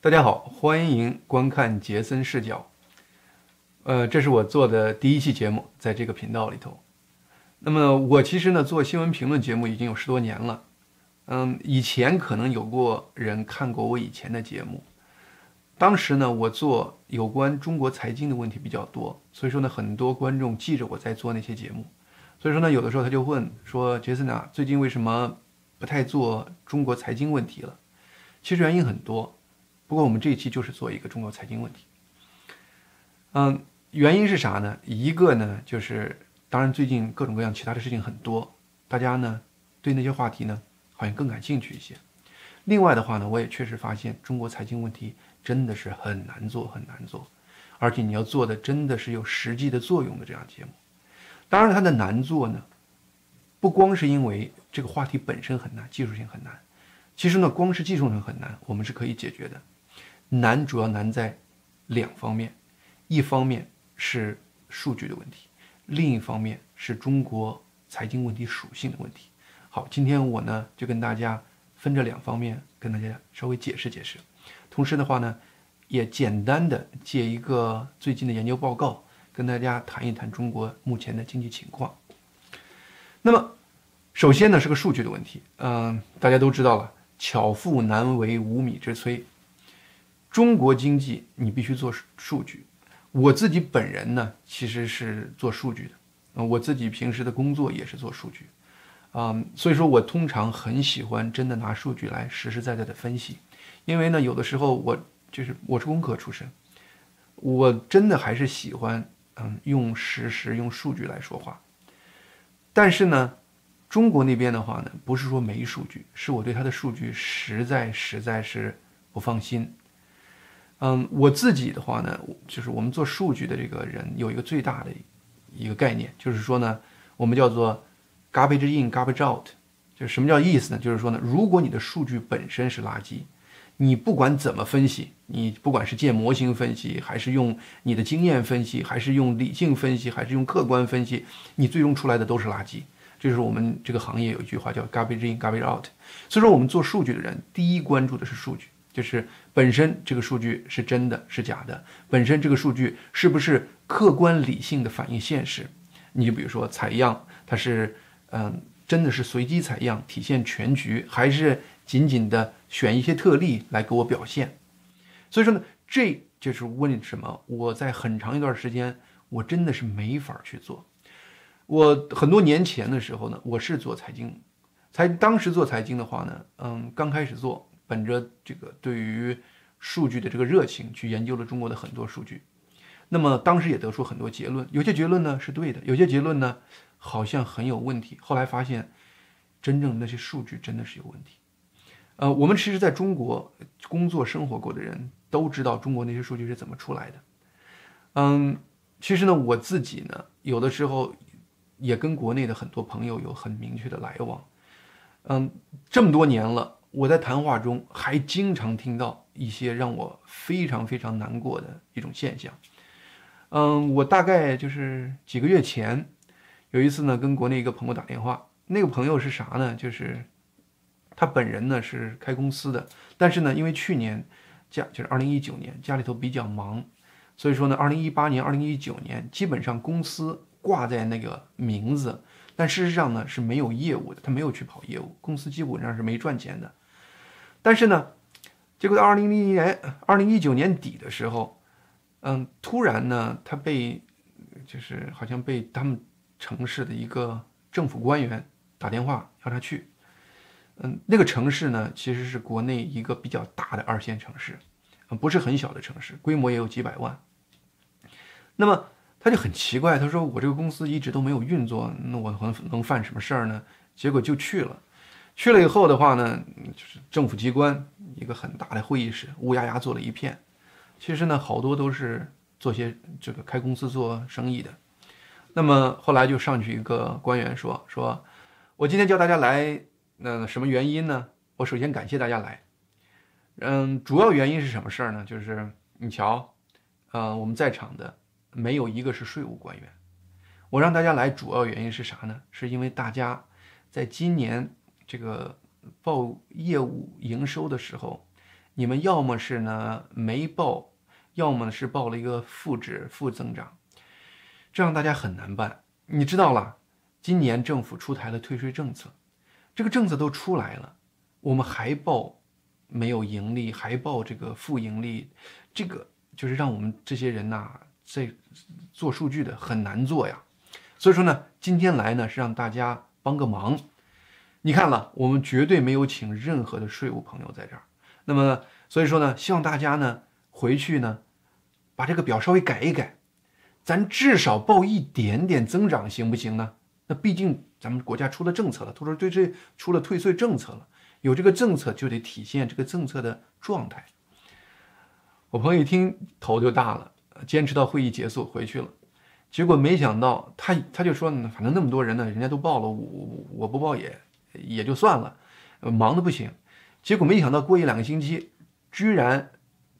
大家好，欢迎观看杰森视角。呃，这是我做的第一期节目，在这个频道里头。那么我其实呢做新闻评论节目已经有十多年了。嗯，以前可能有过人看过我以前的节目。当时呢我做有关中国财经的问题比较多，所以说呢很多观众记着我在做那些节目。所以说呢有的时候他就问说：“杰森啊，最近为什么不太做中国财经问题了？”其实原因很多。不过我们这一期就是做一个中国财经问题。嗯，原因是啥呢？一个呢，就是当然最近各种各样其他的事情很多，大家呢对那些话题呢好像更感兴趣一些。另外的话呢，我也确实发现中国财经问题真的是很难做，很难做，而且你要做的真的是有实际的作用的这样节目。当然它的难做呢，不光是因为这个话题本身很难，技术性很难，其实呢，光是技术上很难，我们是可以解决的。难主要难在两方面，一方面是数据的问题，另一方面是中国财经问题属性的问题。好，今天我呢就跟大家分这两方面跟大家稍微解释解释，同时的话呢，也简单的借一个最近的研究报告跟大家谈一谈中国目前的经济情况。那么，首先呢是个数据的问题，嗯，大家都知道了，巧妇难为无米之炊。中国经济你必须做数据，我自己本人呢其实是做数据的，嗯，我自己平时的工作也是做数据，啊，所以说我通常很喜欢真的拿数据来实实在在的分析，因为呢有的时候我就是我是工科出身，我真的还是喜欢嗯用实时用数据来说话，但是呢中国那边的话呢不是说没数据，是我对他的数据实在实在是不放心。嗯，我自己的话呢，就是我们做数据的这个人有一个最大的一个概念，就是说呢，我们叫做 garbage in garbage out，就是什么叫意思呢？就是说呢，如果你的数据本身是垃圾，你不管怎么分析，你不管是建模型分析，还是用你的经验分析，还是用理性分析，还是用客观分析，你最终出来的都是垃圾。这是我们这个行业有一句话叫 garbage in garbage out。所以说，我们做数据的人，第一关注的是数据。就是本身这个数据是真的是假的，本身这个数据是不是客观理性的反映现实？你就比如说采样，它是嗯真的是随机采样体现全局，还是仅仅的选一些特例来给我表现？所以说呢，这就是为什么我在很长一段时间我真的是没法去做。我很多年前的时候呢，我是做财经，才当时做财经的话呢，嗯，刚开始做。本着这个对于数据的这个热情，去研究了中国的很多数据，那么当时也得出很多结论，有些结论呢是对的，有些结论呢好像很有问题。后来发现，真正那些数据真的是有问题。呃，我们其实在中国工作生活过的人都知道中国那些数据是怎么出来的。嗯，其实呢，我自己呢，有的时候也跟国内的很多朋友有很明确的来往。嗯，这么多年了。我在谈话中还经常听到一些让我非常非常难过的一种现象。嗯，我大概就是几个月前有一次呢，跟国内一个朋友打电话，那个朋友是啥呢？就是他本人呢是开公司的，但是呢，因为去年家就是二零一九年家里头比较忙，所以说呢，二零一八年、二零一九年基本上公司挂在那个名字。但事实上呢是没有业务的，他没有去跑业务，公司基本上是没赚钱的。但是呢，结果到二零零一年、二零一九年底的时候，嗯，突然呢，他被就是好像被他们城市的一个政府官员打电话要他去。嗯，那个城市呢其实是国内一个比较大的二线城市，不是很小的城市，规模也有几百万。那么。他就很奇怪，他说：“我这个公司一直都没有运作，那我能能犯什么事儿呢？”结果就去了，去了以后的话呢，就是政府机关一个很大的会议室，乌压压坐了一片。其实呢，好多都是做些这个开公司做生意的。那么后来就上去一个官员说：“说我今天叫大家来，那什么原因呢？我首先感谢大家来。嗯，主要原因是什么事儿呢？就是你瞧，呃，我们在场的。”没有一个是税务官员。我让大家来，主要原因是啥呢？是因为大家在今年这个报业务营收的时候，你们要么是呢没报，要么是报了一个负值、负增长，这让大家很难办。你知道了，今年政府出台了退税政策，这个政策都出来了，我们还报没有盈利，还报这个负盈利，这个就是让我们这些人呐，在做数据的很难做呀。所以说呢，今天来呢是让大家帮个忙。你看了，我们绝对没有请任何的税务朋友在这儿。那么，所以说呢，希望大家呢回去呢，把这个表稍微改一改，咱至少报一点点增长，行不行呢？那毕竟咱们国家出了政策了，他说对这出了退税政策了，有这个政策就得体现这个政策的状态。我朋友一听头就大了，坚持到会议结束回去了，结果没想到他他就说，反正那么多人呢，人家都报了，我我不报也也就算了，忙的不行。结果没想到，过一两个星期，居然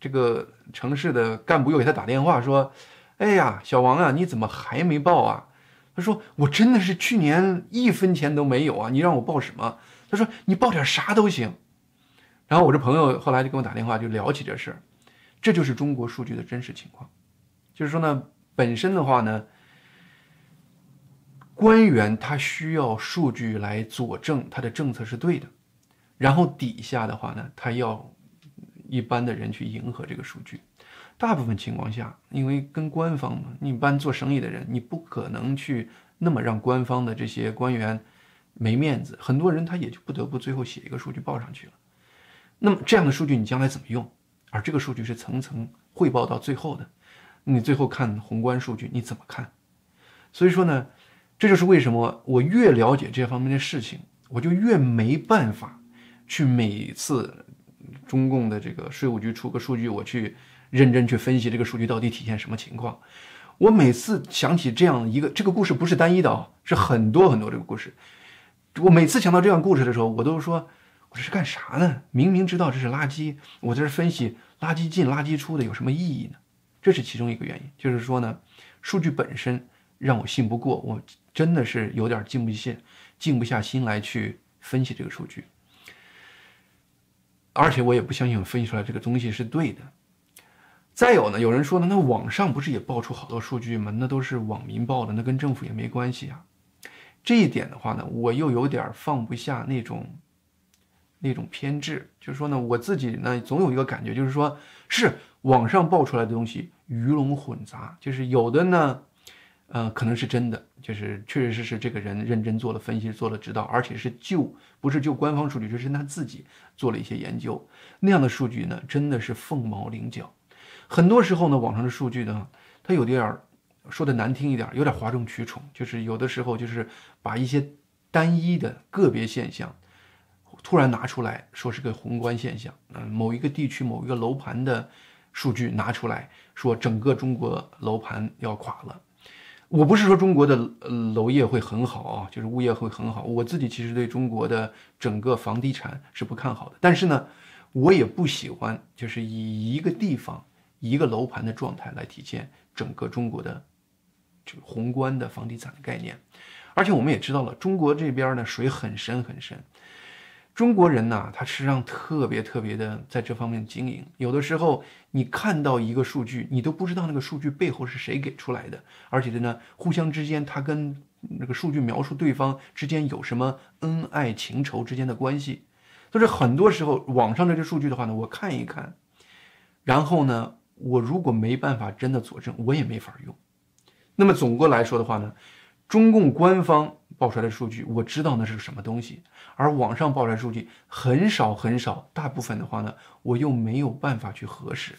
这个城市的干部又给他打电话说：“哎呀，小王啊，你怎么还没报啊？”他说：“我真的是去年一分钱都没有啊，你让我报什么？”他说：“你报点啥都行。”然后我这朋友后来就给我打电话，就聊起这事儿。这就是中国数据的真实情况，就是说呢，本身的话呢，官员他需要数据来佐证他的政策是对的。然后底下的话呢，他要一般的人去迎合这个数据。大部分情况下，因为跟官方嘛，你一般做生意的人，你不可能去那么让官方的这些官员没面子。很多人他也就不得不最后写一个数据报上去了。那么这样的数据你将来怎么用？而这个数据是层层汇报到最后的，你最后看宏观数据你怎么看？所以说呢，这就是为什么我越了解这方面的事情，我就越没办法。去每次中共的这个税务局出个数据，我去认真去分析这个数据到底体现什么情况。我每次想起这样一个这个故事，不是单一的啊，是很多很多这个故事。我每次想到这样故事的时候，我都说我这是干啥呢？明明知道这是垃圾，我在这分析垃圾进垃圾出的有什么意义呢？这是其中一个原因，就是说呢，数据本身让我信不过，我真的是有点静不下静不下心来去分析这个数据。而且我也不相信我分析出来这个东西是对的。再有呢，有人说呢，那网上不是也爆出好多数据吗？那都是网民报的，那跟政府也没关系啊。这一点的话呢，我又有点放不下那种那种偏执，就是说呢，我自己呢总有一个感觉，就是说是网上爆出来的东西鱼龙混杂，就是有的呢。呃，可能是真的，就是确确实实这个人认真做了分析，做了指导，而且是就不是就官方数据，就是他自己做了一些研究，那样的数据呢，真的是凤毛麟角。很多时候呢，网上的数据呢，它有点儿说的难听一点，有点哗众取宠，就是有的时候就是把一些单一的个别现象突然拿出来说是个宏观现象，嗯，某一个地区某一个楼盘的数据拿出来说整个中国楼盘要垮了。我不是说中国的楼业会很好啊，就是物业会很好。我自己其实对中国的整个房地产是不看好的，但是呢，我也不喜欢就是以一个地方一个楼盘的状态来体现整个中国的这个宏观的房地产的概念。而且我们也知道了，中国这边呢水很深很深。中国人呐，他实际上特别特别的在这方面经营。有的时候，你看到一个数据，你都不知道那个数据背后是谁给出来的，而且呢，互相之间，他跟那个数据描述对方之间有什么恩爱情仇之间的关系。就是很多时候，网上的这数据的话呢，我看一看，然后呢，我如果没办法真的佐证，我也没法用。那么总归来说的话呢，中共官方。报出来的数据，我知道那是什么东西，而网上报出来数据很少很少，大部分的话呢，我又没有办法去核实，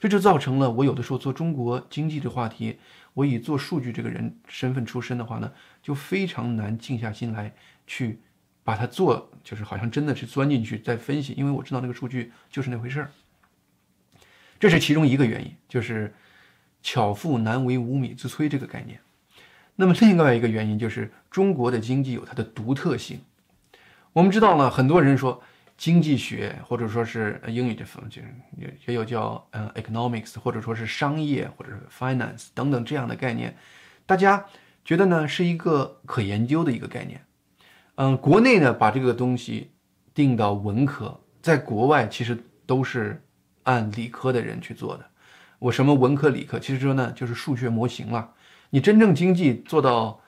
这就造成了我有的时候做中国经济的话题，我以做数据这个人身份出身的话呢，就非常难静下心来去把它做，就是好像真的去钻进去再分析，因为我知道那个数据就是那回事儿，这是其中一个原因，就是巧妇难为无米之炊这个概念。那么另外一个原因就是中国的经济有它的独特性。我们知道呢，很多人说经济学或者说是英语这方就也也有叫嗯 economics 或者说是商业或者是 finance 等等这样的概念，大家觉得呢是一个可研究的一个概念。嗯，国内呢把这个东西定到文科，在国外其实都是按理科的人去做的。我什么文科、理科，其实说呢就是数学模型了。你真正经济做到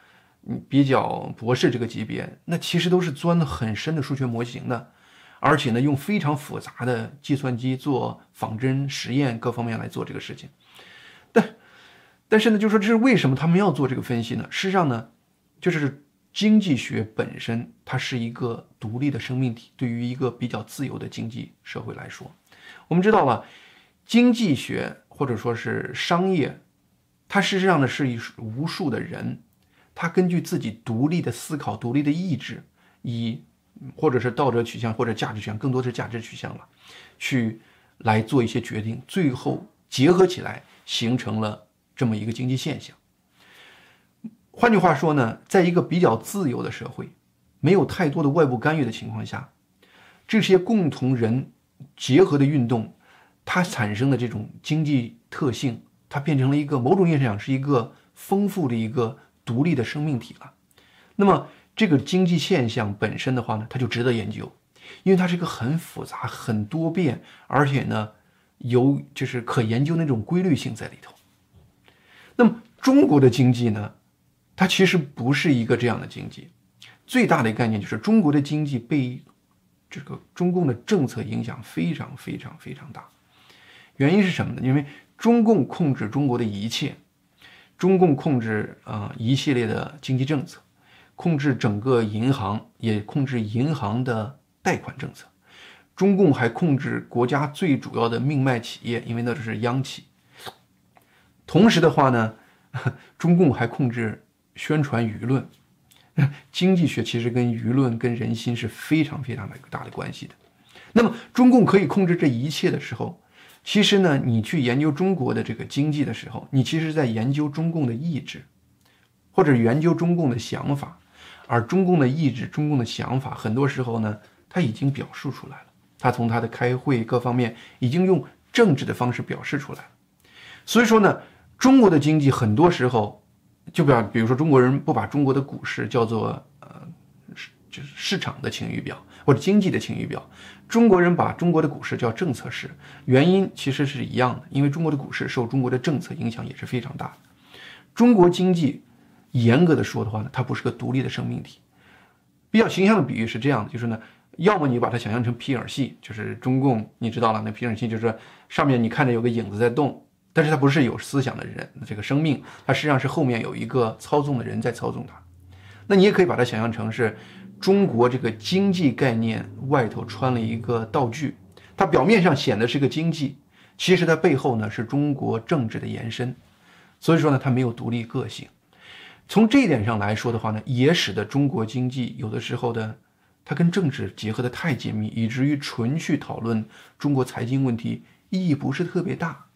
比较博士这个级别，那其实都是钻的很深的数学模型的，而且呢用非常复杂的计算机做仿真实验各方面来做这个事情。但但是呢，就说这是为什么他们要做这个分析呢？事实上呢，就是经济学本身它是一个独立的生命体，对于一个比较自由的经济社会来说，我们知道了经济学。或者说是商业，它事实上呢是一无数的人，他根据自己独立的思考、独立的意志，以或者是道德取向或者价值取向，更多是价值取向了，去来做一些决定，最后结合起来形成了这么一个经济现象。换句话说呢，在一个比较自由的社会，没有太多的外部干预的情况下，这些共同人结合的运动。它产生的这种经济特性，它变成了一个某种意义上讲是一个丰富的一个独立的生命体了。那么这个经济现象本身的话呢，它就值得研究，因为它是一个很复杂、很多变，而且呢有就是可研究那种规律性在里头。那么中国的经济呢，它其实不是一个这样的经济，最大的概念就是中国的经济被这个中共的政策影响非常非常非常大。原因是什么呢？因为中共控制中国的一切，中共控制啊一系列的经济政策，控制整个银行，也控制银行的贷款政策。中共还控制国家最主要的命脉企业，因为那是央企。同时的话呢，中共还控制宣传舆论。经济学其实跟舆论、跟人心是非常非常的大的关系的。那么中共可以控制这一切的时候。其实呢，你去研究中国的这个经济的时候，你其实在研究中共的意志，或者研究中共的想法，而中共的意志、中共的想法，很多时候呢，他已经表述出来了。他从他的开会各方面，已经用政治的方式表示出来了。所以说呢，中国的经济很多时候，就比比如说中国人不把中国的股市叫做呃，就是市场的晴雨表。或者经济的晴雨表，中国人把中国的股市叫政策市，原因其实是一样的，因为中国的股市受中国的政策影响也是非常大的。中国经济严格的说的话呢，它不是个独立的生命体。比较形象的比喻是这样的，就是呢，要么你把它想象成皮影戏，就是中共，你知道了，那皮影戏就是上面你看着有个影子在动，但是它不是有思想的人，这个生命，它实际上是后面有一个操纵的人在操纵它。那你也可以把它想象成是。中国这个经济概念外头穿了一个道具，它表面上显得是个经济，其实它背后呢是中国政治的延伸，所以说呢它没有独立个性。从这一点上来说的话呢，也使得中国经济有的时候的它跟政治结合的太紧密，以至于纯去讨论中国财经问题意义不是特别大。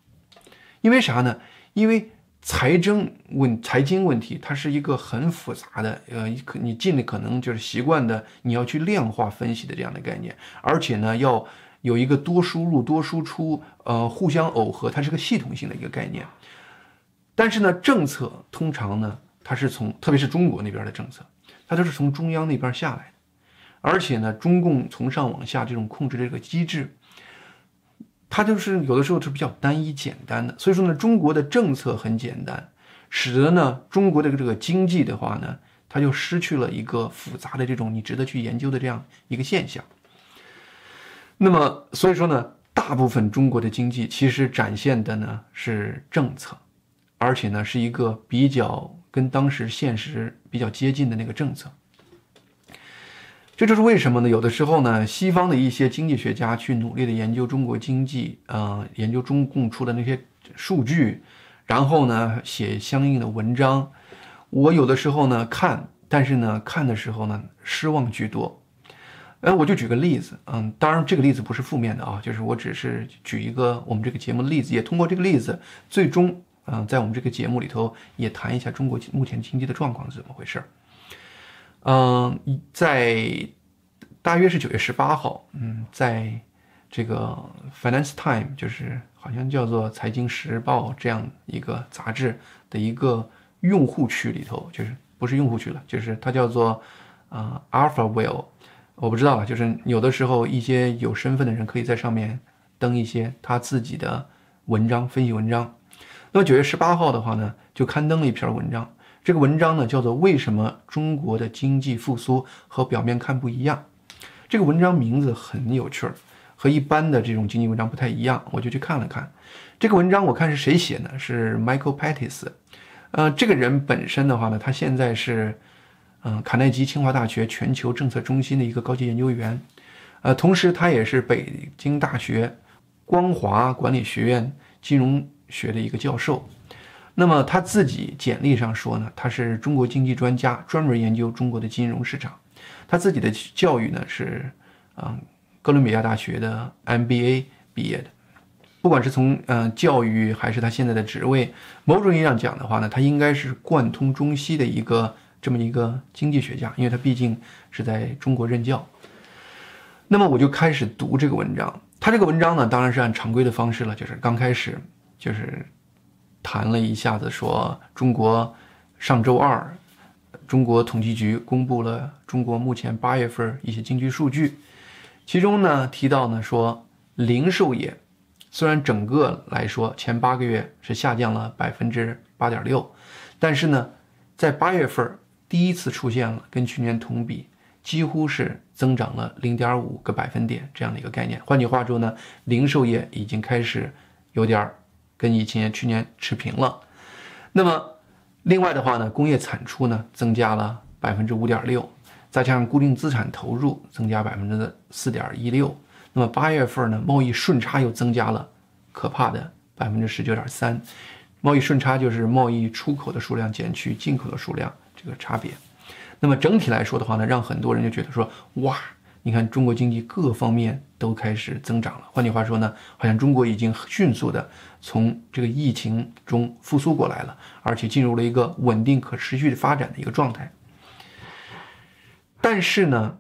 因为啥呢？因为。财政问财经问题，它是一个很复杂的，呃，可你尽力可能就是习惯的，你要去量化分析的这样的概念，而且呢，要有一个多输入多输出，呃，互相耦合，它是个系统性的一个概念。但是呢，政策通常呢，它是从特别是中国那边的政策，它都是从中央那边下来的，而且呢，中共从上往下这种控制这个机制。它就是有的时候是比较单一简单的，所以说呢，中国的政策很简单，使得呢中国的这个经济的话呢，它就失去了一个复杂的这种你值得去研究的这样一个现象。那么所以说呢，大部分中国的经济其实展现的呢是政策，而且呢是一个比较跟当时现实比较接近的那个政策。这就是为什么呢？有的时候呢，西方的一些经济学家去努力的研究中国经济，呃，研究中共出的那些数据，然后呢，写相应的文章。我有的时候呢看，但是呢看的时候呢失望居多。哎，我就举个例子，嗯，当然这个例子不是负面的啊，就是我只是举一个我们这个节目的例子，也通过这个例子，最终，嗯，在我们这个节目里头也谈一下中国目前经济的状况是怎么回事儿。嗯，在大约是九月十八号，嗯，在这个 Finance Time，就是好像叫做《财经时报》这样一个杂志的一个用户区里头，就是不是用户区了，就是它叫做啊 Alpha Will，我不知道了，就是有的时候一些有身份的人可以在上面。登一些他自己的文章、分析文章。那么九月十八号的话呢，就刊登了一篇文章。这个文章呢叫做《为什么中国的经济复苏和表面看不一样》。这个文章名字很有趣儿，和一般的这种经济文章不太一样。我就去看了看这个文章，我看是谁写呢？是 Michael Pettis。呃，这个人本身的话呢，他现在是嗯卡耐基清华大学全球政策中心的一个高级研究员。呃，同时他也是北京大学光华管理学院金融学的一个教授。那么他自己简历上说呢，他是中国经济专家，专门研究中国的金融市场。他自己的教育呢是，啊，哥伦比亚大学的 MBA 毕业的。不管是从嗯教育还是他现在的职位，某种意义上讲的话呢，他应该是贯通中西的一个这么一个经济学家，因为他毕竟是在中国任教。那么我就开始读这个文章，他这个文章呢当然是按常规的方式了，就是刚开始就是。谈了一下子，说中国上周二，中国统计局公布了中国目前八月份一些经济数据，其中呢提到呢说，零售业虽然整个来说前八个月是下降了百分之八点六，但是呢，在八月份第一次出现了跟去年同比几乎是增长了零点五个百分点这样的一个概念。换句话说呢，零售业已经开始有点。跟以前去年持平了，那么另外的话呢，工业产出呢增加了百分之五点六，再加上固定资产投入增加百分之四点一六，那么八月份呢，贸易顺差又增加了可怕的百分之十九点三，贸易顺差就是贸易出口的数量减去进口的数量这个差别，那么整体来说的话呢，让很多人就觉得说哇。你看，中国经济各方面都开始增长了。换句话说呢，好像中国已经迅速的从这个疫情中复苏过来了，而且进入了一个稳定可持续的发展的一个状态。但是呢，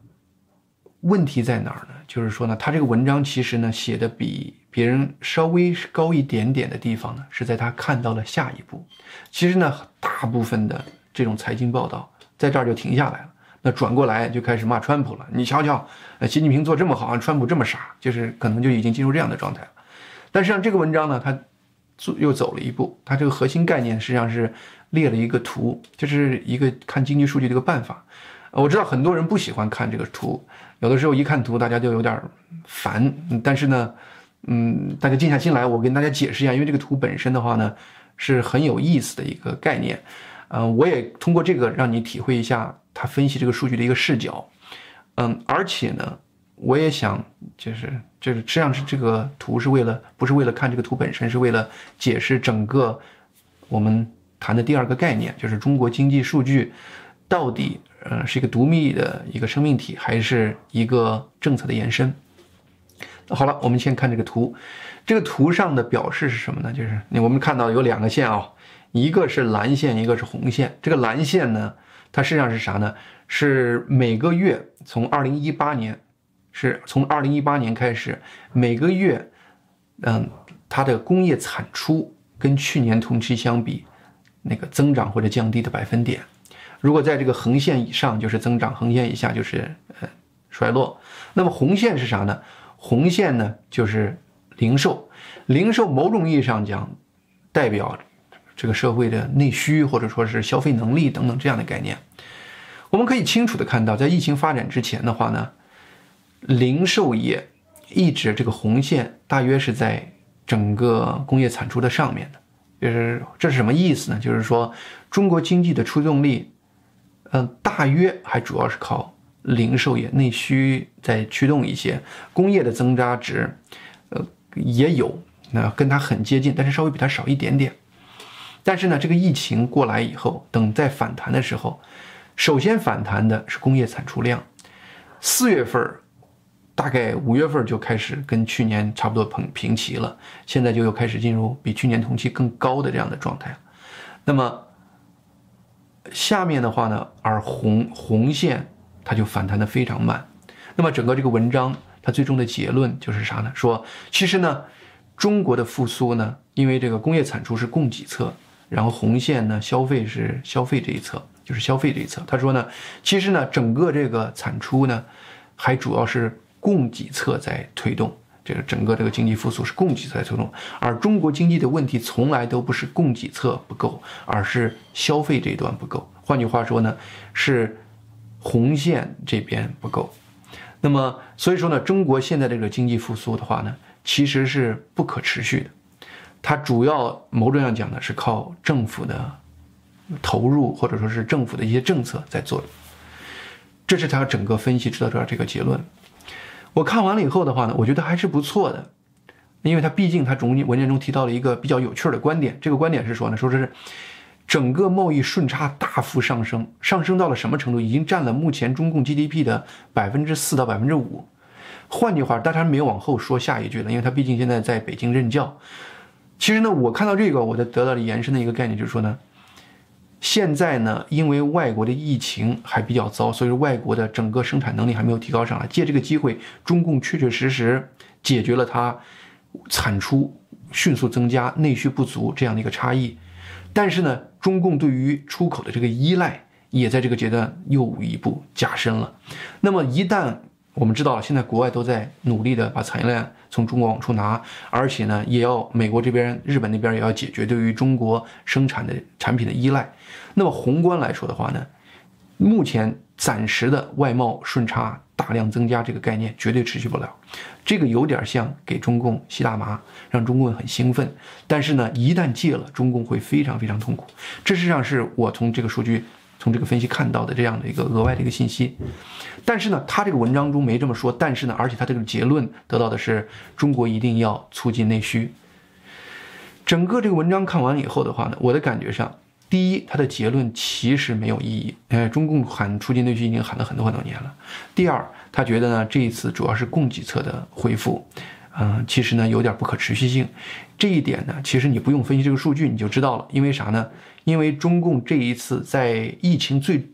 问题在哪儿呢？就是说呢，他这个文章其实呢写的比别人稍微高一点点的地方呢，是在他看到了下一步。其实呢，大部分的这种财经报道在这儿就停下来了。那转过来就开始骂川普了。你瞧瞧，呃，习近平做这么好，川普这么傻，就是可能就已经进入这样的状态了。但实际上，这个文章呢，它做又走了一步。它这个核心概念实际上是列了一个图，就是一个看经济数据的一个办法。我知道很多人不喜欢看这个图，有的时候一看图大家就有点烦。但是呢，嗯，大家静下心来，我跟大家解释一下，因为这个图本身的话呢，是很有意思的一个概念。嗯，我也通过这个让你体会一下。他分析这个数据的一个视角，嗯，而且呢，我也想就是就是实际上是这个图是为了不是为了看这个图本身，是为了解释整个我们谈的第二个概念，就是中国经济数据到底呃是一个独立的一个生命体，还是一个政策的延伸。好了，我们先看这个图，这个图上的表示是什么呢？就是我们看到有两个线啊，一个是蓝线，一个是红线。这个蓝线呢？它实际上是啥呢？是每个月从二零一八年，是从二零一八年开始，每个月，嗯，它的工业产出跟去年同期相比，那个增长或者降低的百分点。如果在这个横线以上就是增长，横线以下就是呃衰落。那么红线是啥呢？红线呢就是零售，零售某种意义上讲，代表。这个社会的内需或者说是消费能力等等这样的概念，我们可以清楚的看到，在疫情发展之前的话呢，零售业一直这个红线大约是在整个工业产出的上面的，就是这是什么意思呢？就是说中国经济的驱动力，嗯，大约还主要是靠零售业内需在驱动一些，工业的增加值，呃，也有，那跟它很接近，但是稍微比它少一点点。但是呢，这个疫情过来以后，等再反弹的时候，首先反弹的是工业产出量。四月份，大概五月份就开始跟去年差不多平平齐了，现在就又开始进入比去年同期更高的这样的状态。那么下面的话呢，而红红线它就反弹的非常慢。那么整个这个文章它最终的结论就是啥呢？说其实呢，中国的复苏呢，因为这个工业产出是供给侧。然后红线呢，消费是消费这一侧，就是消费这一侧。他说呢，其实呢，整个这个产出呢，还主要是供给侧在推动，这个整个这个经济复苏是供给侧在推动，而中国经济的问题从来都不是供给侧不够，而是消费这一端不够。换句话说呢，是红线这边不够。那么所以说呢，中国现在这个经济复苏的话呢，其实是不可持续的。它主要某种上讲呢，是靠政府的投入或者说是政府的一些政策在做的。这是他整个分析得出来这个结论。我看完了以后的话呢，我觉得还是不错的，因为他毕竟他中文件中提到了一个比较有趣的观点。这个观点是说呢，说是整个贸易顺差大幅上升，上升到了什么程度？已经占了目前中共 GDP 的百分之四到百分之五。换句话，但他没有往后说下一句了，因为他毕竟现在在北京任教。其实呢，我看到这个，我就得到了延伸的一个概念，就是说呢。现在呢，因为外国的疫情还比较糟，所以说外国的整个生产能力还没有提高上来。借这个机会，中共确确实实解决了它产出迅速增加、内需不足这样的一个差异。但是呢，中共对于出口的这个依赖也在这个阶段又一步加深了。那么一旦我们知道了，现在国外都在努力的把产业链从中国往出拿，而且呢，也要美国这边、日本那边也要解决对于中国生产的产品的依赖。那么宏观来说的话呢，目前暂时的外贸顺差大量增加这个概念绝对持续不了，这个有点像给中共吸大麻，让中共很兴奋。但是呢，一旦戒了，中共会非常非常痛苦。这实际上是我从这个数据。从这个分析看到的这样的一个额外的一个信息，但是呢，他这个文章中没这么说。但是呢，而且他这个结论得到的是中国一定要促进内需。整个这个文章看完以后的话呢，我的感觉上，第一，他的结论其实没有意义。哎，中共喊促进内需已经喊了很多很多年了。第二，他觉得呢，这一次主要是供给侧的恢复。嗯，其实呢有点不可持续性，这一点呢，其实你不用分析这个数据你就知道了。因为啥呢？因为中共这一次在疫情最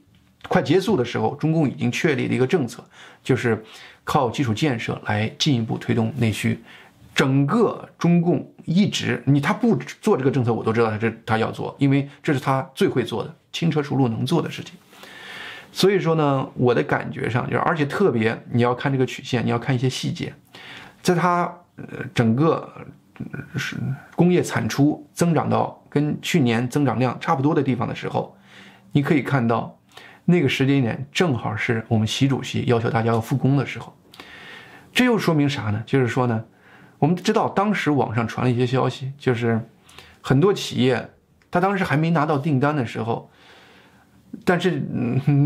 快结束的时候，中共已经确立了一个政策，就是靠基础建设来进一步推动内需。整个中共一直你他不做这个政策，我都知道他这他要做，因为这是他最会做的轻车熟路能做的事情。所以说呢，我的感觉上就是，而且特别你要看这个曲线，你要看一些细节。在它呃整个是工业产出增长到跟去年增长量差不多的地方的时候，你可以看到那个时间点正好是我们习主席要求大家要复工的时候。这又说明啥呢？就是说呢，我们知道当时网上传了一些消息，就是很多企业他当时还没拿到订单的时候，但是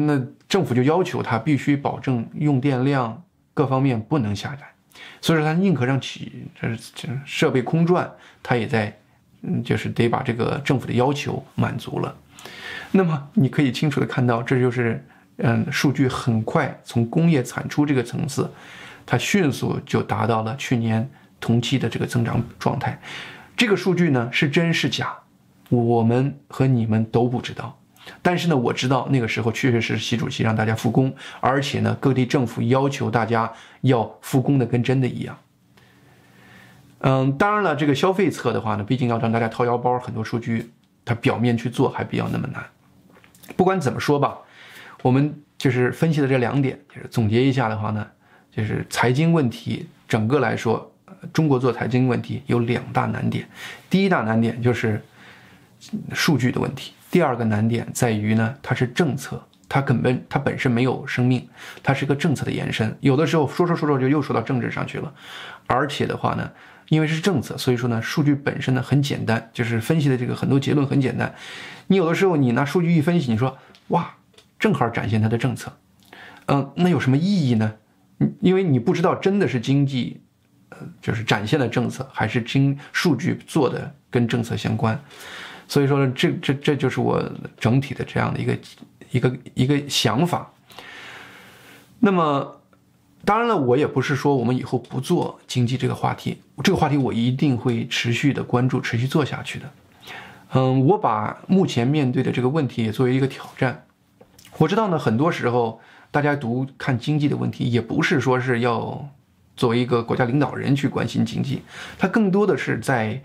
那政府就要求他必须保证用电量各方面不能下来。所以说，他宁可让企这这设备空转，他也在，嗯，就是得把这个政府的要求满足了。那么你可以清楚的看到，这就是，嗯，数据很快从工业产出这个层次，它迅速就达到了去年同期的这个增长状态。这个数据呢是真是假，我们和你们都不知道。但是呢，我知道那个时候确实是习主席让大家复工，而且呢，各地政府要求大家要复工的跟真的一样。嗯，当然了，这个消费侧的话呢，毕竟要让大家掏腰包，很多数据它表面去做还比较那么难。不管怎么说吧，我们就是分析的这两点，就是总结一下的话呢，就是财经问题整个来说，中国做财经问题有两大难点。第一大难点就是数据的问题。第二个难点在于呢，它是政策，它根本它本身没有生命，它是一个政策的延伸。有的时候说说说说就又说到政治上去了，而且的话呢，因为是政策，所以说呢，数据本身呢很简单，就是分析的这个很多结论很简单。你有的时候你拿数据一分析，你说哇，正好展现它的政策，嗯，那有什么意义呢？因为你不知道真的是经济，呃，就是展现了政策，还是经数据做的跟政策相关。所以说，这这这就是我整体的这样的一个一个一个想法。那么，当然了，我也不是说我们以后不做经济这个话题，这个话题我一定会持续的关注，持续做下去的。嗯，我把目前面对的这个问题也作为一个挑战。我知道呢，很多时候大家读看经济的问题，也不是说是要作为一个国家领导人去关心经济，它更多的是在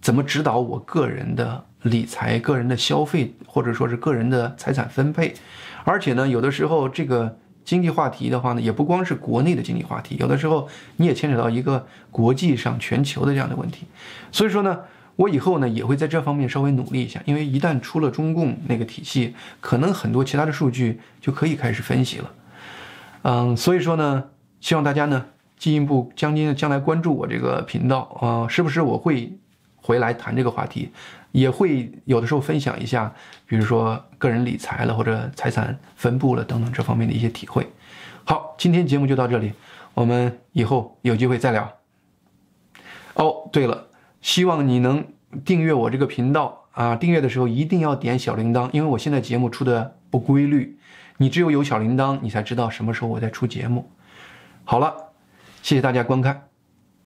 怎么指导我个人的。理财、个人的消费，或者说是个人的财产分配，而且呢，有的时候这个经济话题的话呢，也不光是国内的经济话题，有的时候你也牵扯到一个国际上全球的这样的问题。所以说呢，我以后呢也会在这方面稍微努力一下，因为一旦出了中共那个体系，可能很多其他的数据就可以开始分析了。嗯，所以说呢，希望大家呢进一步将今将来关注我这个频道啊，是不是我会回来谈这个话题？也会有的时候分享一下，比如说个人理财了或者财产分布了等等这方面的一些体会。好，今天节目就到这里，我们以后有机会再聊。哦，对了，希望你能订阅我这个频道啊！订阅的时候一定要点小铃铛，因为我现在节目出的不规律，你只有有小铃铛，你才知道什么时候我在出节目。好了，谢谢大家观看。